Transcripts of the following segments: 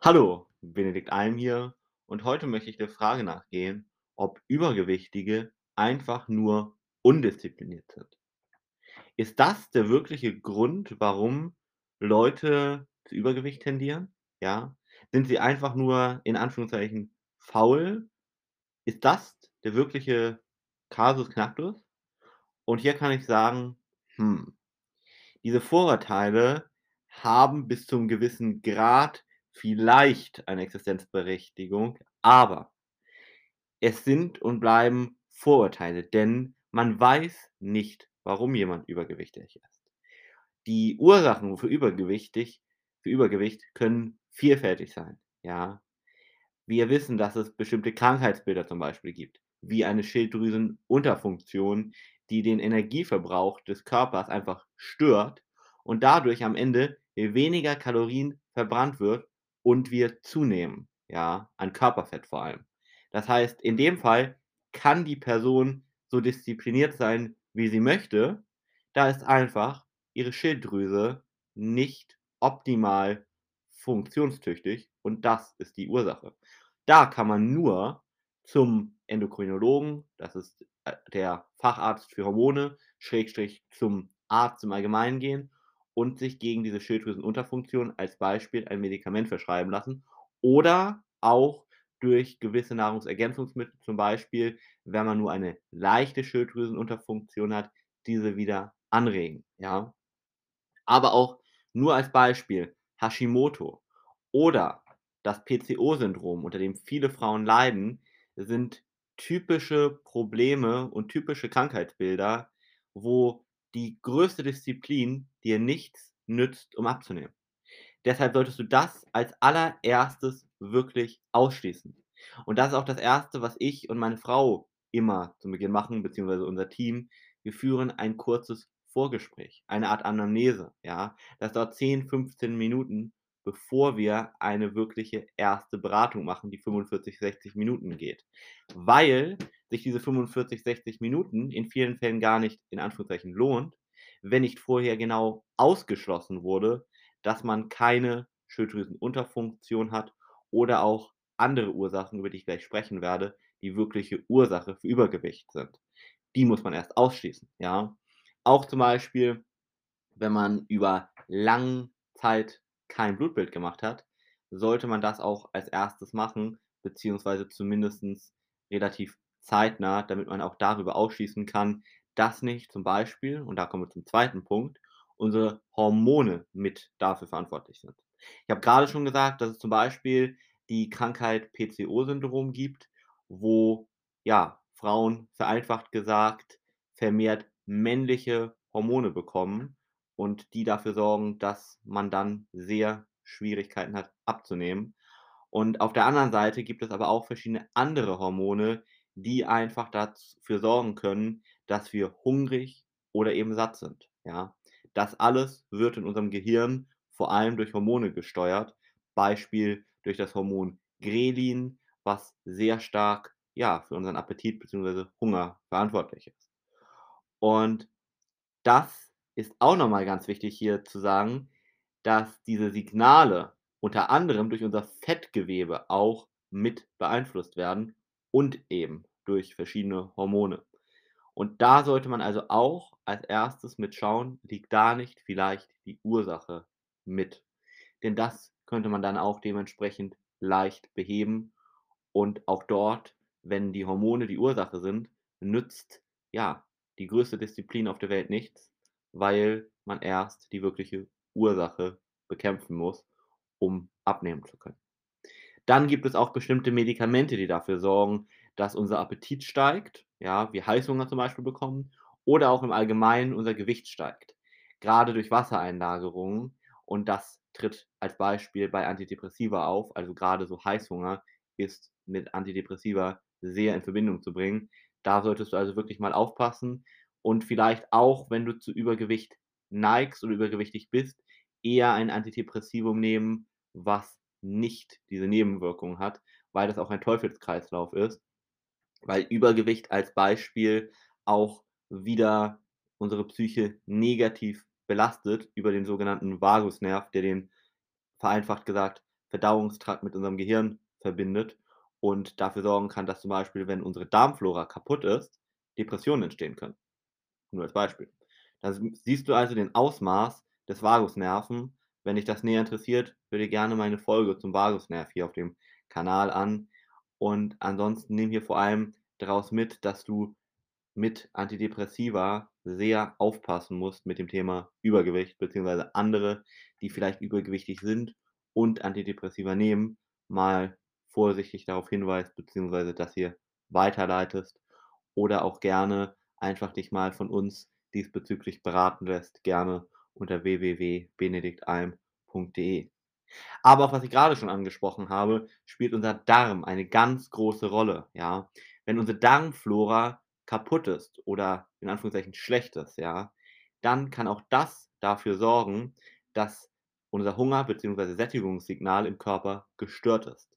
Hallo, Benedikt Alm hier und heute möchte ich der Frage nachgehen, ob Übergewichtige einfach nur undiszipliniert sind. Ist das der wirkliche Grund, warum Leute zu Übergewicht tendieren? Ja? Sind sie einfach nur in Anführungszeichen faul? Ist das der wirkliche Kasus Knacktus? Und hier kann ich sagen, hm, diese Vorurteile haben bis zum gewissen Grad vielleicht eine Existenzberechtigung, aber es sind und bleiben Vorurteile, denn man weiß nicht, warum jemand übergewichtig ist. Die Ursachen für übergewichtig für Übergewicht können vielfältig sein, ja. Wir wissen, dass es bestimmte Krankheitsbilder zum Beispiel gibt, wie eine Schilddrüsenunterfunktion, die den Energieverbrauch des Körpers einfach stört und dadurch am Ende weniger Kalorien verbrannt wird und wir zunehmen, ja, an Körperfett vor allem. Das heißt, in dem Fall kann die Person so diszipliniert sein, wie sie möchte, da ist einfach ihre Schilddrüse nicht optimal funktionstüchtig und das ist die Ursache. Da kann man nur zum Endokrinologen, das ist, äh, der Facharzt für Hormone, Schrägstrich zum Arzt im Allgemeinen gehen und sich gegen diese Schilddrüsenunterfunktion als Beispiel ein Medikament verschreiben lassen oder auch durch gewisse Nahrungsergänzungsmittel, zum Beispiel, wenn man nur eine leichte Schilddrüsenunterfunktion hat, diese wieder anregen, ja? Aber auch nur als Beispiel Hashimoto oder das PCO-Syndrom, unter dem viele Frauen leiden, sind typische Probleme und typische Krankheitsbilder, wo die größte Disziplin dir nichts nützt, um abzunehmen. Deshalb solltest du das als Allererstes wirklich ausschließen. Und das ist auch das Erste, was ich und meine Frau immer zu Beginn machen, beziehungsweise unser Team. Wir führen ein kurzes Vorgespräch, eine Art Anamnese, ja? Das dauert 10, 15 Minuten, bevor wir eine wirkliche erste Beratung machen, die 45, 60 Minuten geht. Weil sich diese 45, 60 Minuten in vielen Fällen gar nicht in Anführungszeichen lohnt, wenn nicht vorher genau ausgeschlossen wurde, dass man keine Schilddrüsenunterfunktion hat oder auch andere Ursachen, über die ich gleich sprechen werde, die wirkliche Ursache für Übergewicht sind. Die muss man erst ausschließen, ja? Auch zum Beispiel, wenn man über lange Zeit kein Blutbild gemacht hat, sollte man das auch als Erstes machen, beziehungsweise zumindestens relativ zeitnah, damit man auch darüber ausschließen kann, dass nicht zum Beispiel, und da kommen wir zum zweiten Punkt, unsere Hormone mit dafür verantwortlich sind. Ich habe gerade schon gesagt, dass es zum Beispiel die Krankheit PCO-Syndrom gibt, wo, ja, Frauen vereinfacht gesagt vermehrt männliche Hormone bekommen und die dafür sorgen, dass man dann sehr Schwierigkeiten hat abzunehmen. Und auf der anderen Seite gibt es aber auch verschiedene andere Hormone, die einfach dafür sorgen können, dass wir hungrig oder eben satt sind, ja? Das alles wird in unserem Gehirn vor allem durch Hormone gesteuert, Beispiel durch das Hormon Grelin, was sehr stark, ja, für unseren Appetit beziehungsweise Hunger verantwortlich ist. Und das ist auch noch mal ganz wichtig hier zu sagen, dass diese Signale unter anderem durch unser Fettgewebe auch mit beeinflusst werden und eben durch verschiedene Hormone. Und da sollte man also auch als Erstes mit schauen, liegt da nicht vielleicht die Ursache mit? Denn das könnte man dann auch dementsprechend leicht beheben und auch dort, wenn die Hormone die Ursache sind, nützt, ja, die größte Disziplin auf der Welt nichts, weil man erst die wirkliche Ursache bekämpfen muss, um abnehmen zu können. Dann gibt es auch bestimmte Medikamente, die dafür sorgen, dass unser Appetit steigt, ja, wir Heißhunger zum Beispiel bekommen oder auch im Allgemeinen unser Gewicht steigt, grade durch Wassereinlagerungen und das tritt als Beispiel bei Antidepressiva auf, also grade so Heißhunger ist mit Antidepressiva sehr in Verbindung zu bringen. Da solltest du also wirklich mal aufpassen und vielleicht auch, wenn du zu Übergewicht neigst oder übergewichtig bist, eher ein Antidepressivum nehmen, was nicht diese Nebenwirkungen hat, weil das auch ein Teufelskreislauf ist. Weil Übergewicht als Beispiel auch wieder unsere Psyche negativ belastet über den sogenannten Vagusnerv, der den vereinfacht gesagt Verdauungstrakt mit unserem Gehirn verbindet und dafür sorgen kann, dass zum Beispiel, wenn unsere Darmflora kaputt ist, Depressionen entstehen können. Nur als Beispiel. Da siehst du also den Ausmaß des Vagusnerven. Wenn dich das näher interessiert, hör dir gerne meine Folge zum Vagusnerv hier auf dem Kanal an. Und ansonsten nimm hier vor allem daraus mit, dass du mit Antidepressiva sehr aufpassen musst mit dem Thema Übergewicht, beziehungsweise andere, die vielleicht übergewichtig sind und Antidepressiva nehmen, mal vorsichtig darauf hinweist, beziehungsweise das hier weiterleitest oder auch gerne einfach dich mal von uns diesbezüglich beraten lässt, gerne unter www.benediktalm.de. Aber auch was ich gerade schon angesprochen habe, spielt unser Darm eine ganz große Rolle, ja. Wenn unsere Darmflora kaputt ist oder in Anführungszeichen schlecht ist, ja, dann kann auch das dafür sorgen, dass unser Hunger bzw. Sättigungssignal im Körper gestört ist.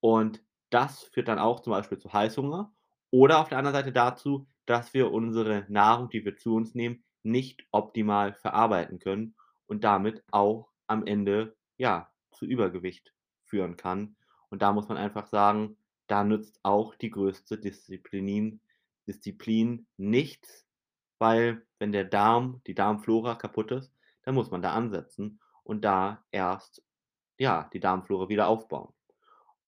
Und das führt dann auch zum Beispiel zu Heißhunger oder auf der anderen Seite dazu, dass wir unsere Nahrung, die wir zu uns nehmen, nicht optimal verarbeiten können und damit auch am Ende, ja, zu Übergewicht führen kann. Und da muss man einfach sagen, da nützt auch die größte Disziplin Disziplin nichts, weil wenn der Darm, die Darmflora kaputt ist, dann muss man da ansetzen und da erst, ja, die Darmflora wieder aufbauen.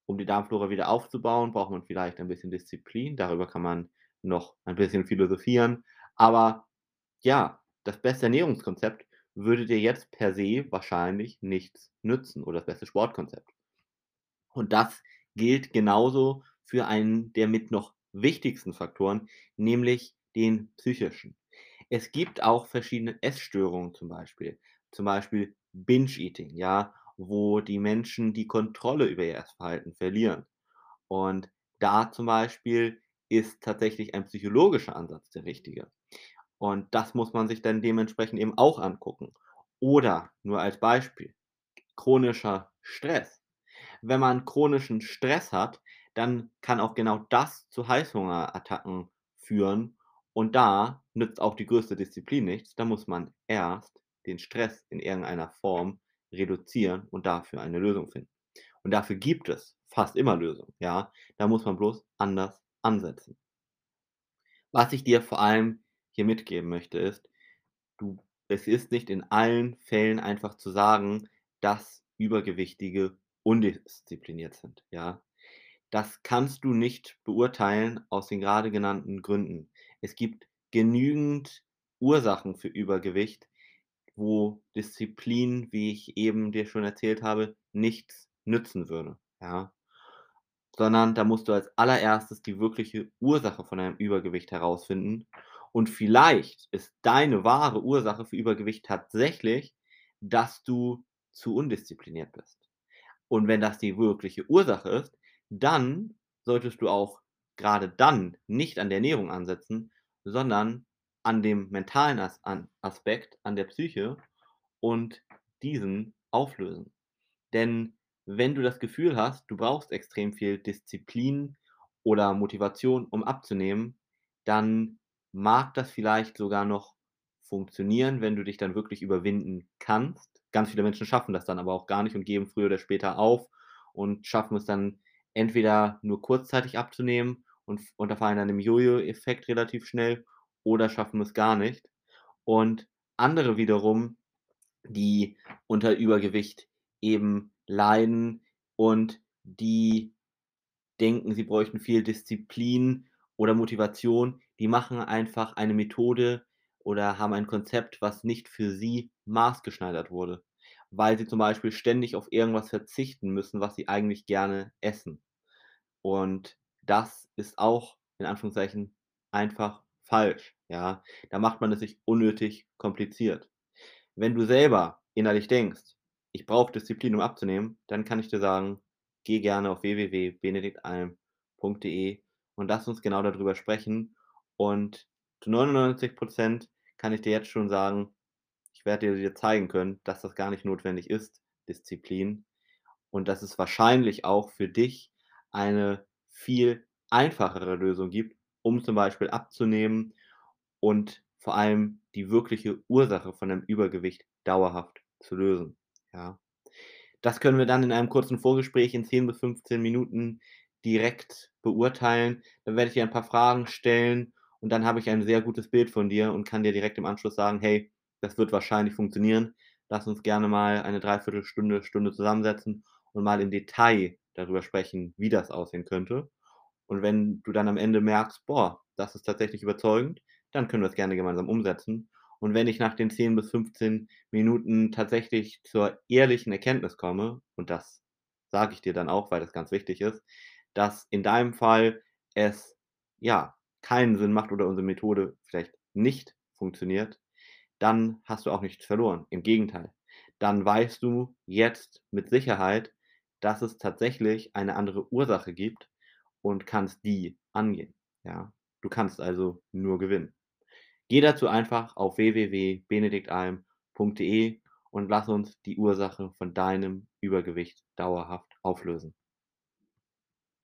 Um die Darmflora wieder aufzubauen, braucht man vielleicht ein bisschen Disziplin. Darüber kann man noch ein bisschen philosophieren. Aber ja, das beste Ernährungskonzept würde dir jetzt per se wahrscheinlich nichts nützen oder das beste Sportkonzept. Und das gilt genauso für einen der mit noch wichtigsten Faktoren, nämlich den psychischen. Es gibt auch verschiedene Essstörungen zum Beispiel, zum Beispiel Binge-Eating, ja, wo die Menschen die Kontrolle über ihr Essverhalten verlieren. Und da zum Beispiel ist tatsächlich ein psychologischer Ansatz der richtige. Und das muss man sich dann dementsprechend eben auch angucken. Oder nur als Beispiel, chronischer Stress. Wenn man chronischen Stress hat, dann kann auch genau das zu Heißhungerattacken führen. Und da nützt auch die größte Disziplin nichts. Da muss man erst den Stress in irgendeiner Form reduzieren und dafür eine Lösung finden. Und dafür gibt es fast immer Lösungen. Ja, da muss man bloß anders ansetzen. Was ich dir vor allem hier mitgeben möchte, ist, du, es ist nicht in allen Fällen einfach zu sagen, dass Übergewichtige undiszipliniert sind. Ja, das kannst du nicht beurteilen aus den gerade genannten Gründen. Es gibt genügend Ursachen für Übergewicht, wo Disziplin, wie ich eben dir schon erzählt habe, nichts nützen würde, ja? Sondern da musst du als Allererstes die wirkliche Ursache von deinem Übergewicht herausfinden. Und vielleicht ist deine wahre Ursache für Übergewicht tatsächlich, dass du zu undiszipliniert bist. Und wenn das die wirkliche Ursache ist, dann solltest du auch gerade dann nicht an der Ernährung ansetzen, sondern an dem mentalen As an Aspekt, an der Psyche und diesen auflösen. Denn wenn du das Gefühl hast, du brauchst extrem viel Disziplin oder Motivation, um abzunehmen, dann mag das vielleicht sogar noch funktionieren, wenn du dich dann wirklich überwinden kannst. Ganz viele Menschen schaffen das dann aber auch gar nicht und geben früher oder später auf und schaffen es dann entweder nur kurzzeitig abzunehmen und unterfallen dann im Jojo-Effekt relativ schnell oder schaffen es gar nicht. Und andere wiederum, die unter Übergewicht eben leiden und die denken, sie bräuchten viel Disziplin oder Motivation, die machen einfach eine Methode oder haben ein Konzept, was nicht für sie maßgeschneidert wurde, weil sie zum Beispiel ständig auf irgendwas verzichten müssen, was sie eigentlich gerne essen. Und das ist auch in Anführungszeichen einfach falsch, ja? Da macht man es sich unnötig kompliziert. Wenn du selber innerlich denkst: „Ich brauche Disziplin, um abzunehmen“, dann kann ich dir sagen, geh gerne auf www.benediktalm.de und lass uns genau darüber sprechen. Und zu 99% kann ich dir jetzt schon sagen, ich werde dir zeigen können, dass das gar nicht notwendig ist, Disziplin. Und dass es wahrscheinlich auch für dich eine viel einfachere Lösung gibt, um zum Beispiel abzunehmen und vor allem die wirkliche Ursache von einem Übergewicht dauerhaft zu lösen, ja. Das können wir dann in einem kurzen Vorgespräch in 10 bis 15 Minuten direkt beurteilen. Dann werde ich dir ein paar Fragen stellen und dann habe ich ein sehr gutes Bild von dir und kann dir direkt im Anschluss sagen: „Hey, das wird wahrscheinlich funktionieren. Lass uns gerne mal eine 3/4 Stunde, Stunde zusammensetzen und mal im Detail darüber sprechen, wie das aussehen könnte.“ Und wenn du dann am Ende merkst: „Boah, das ist tatsächlich überzeugend“, dann können wir es gerne gemeinsam umsetzen. Und wenn ich nach den 10 bis 15 Minuten tatsächlich zur ehrlichen Erkenntnis komme, und das sage ich dir dann auch, weil das ganz wichtig ist, dass in deinem Fall es, ja, keinen Sinn macht oder unsere Methode vielleicht nicht funktioniert, dann hast du auch nichts verloren. Im Gegenteil. Dann weißt du jetzt mit Sicherheit, dass es tatsächlich eine andere Ursache gibt und kannst die angehen, ja? Du kannst also nur gewinnen. Geh dazu einfach auf www.benediktalm.de und lass uns die Ursache von deinem Übergewicht dauerhaft auflösen.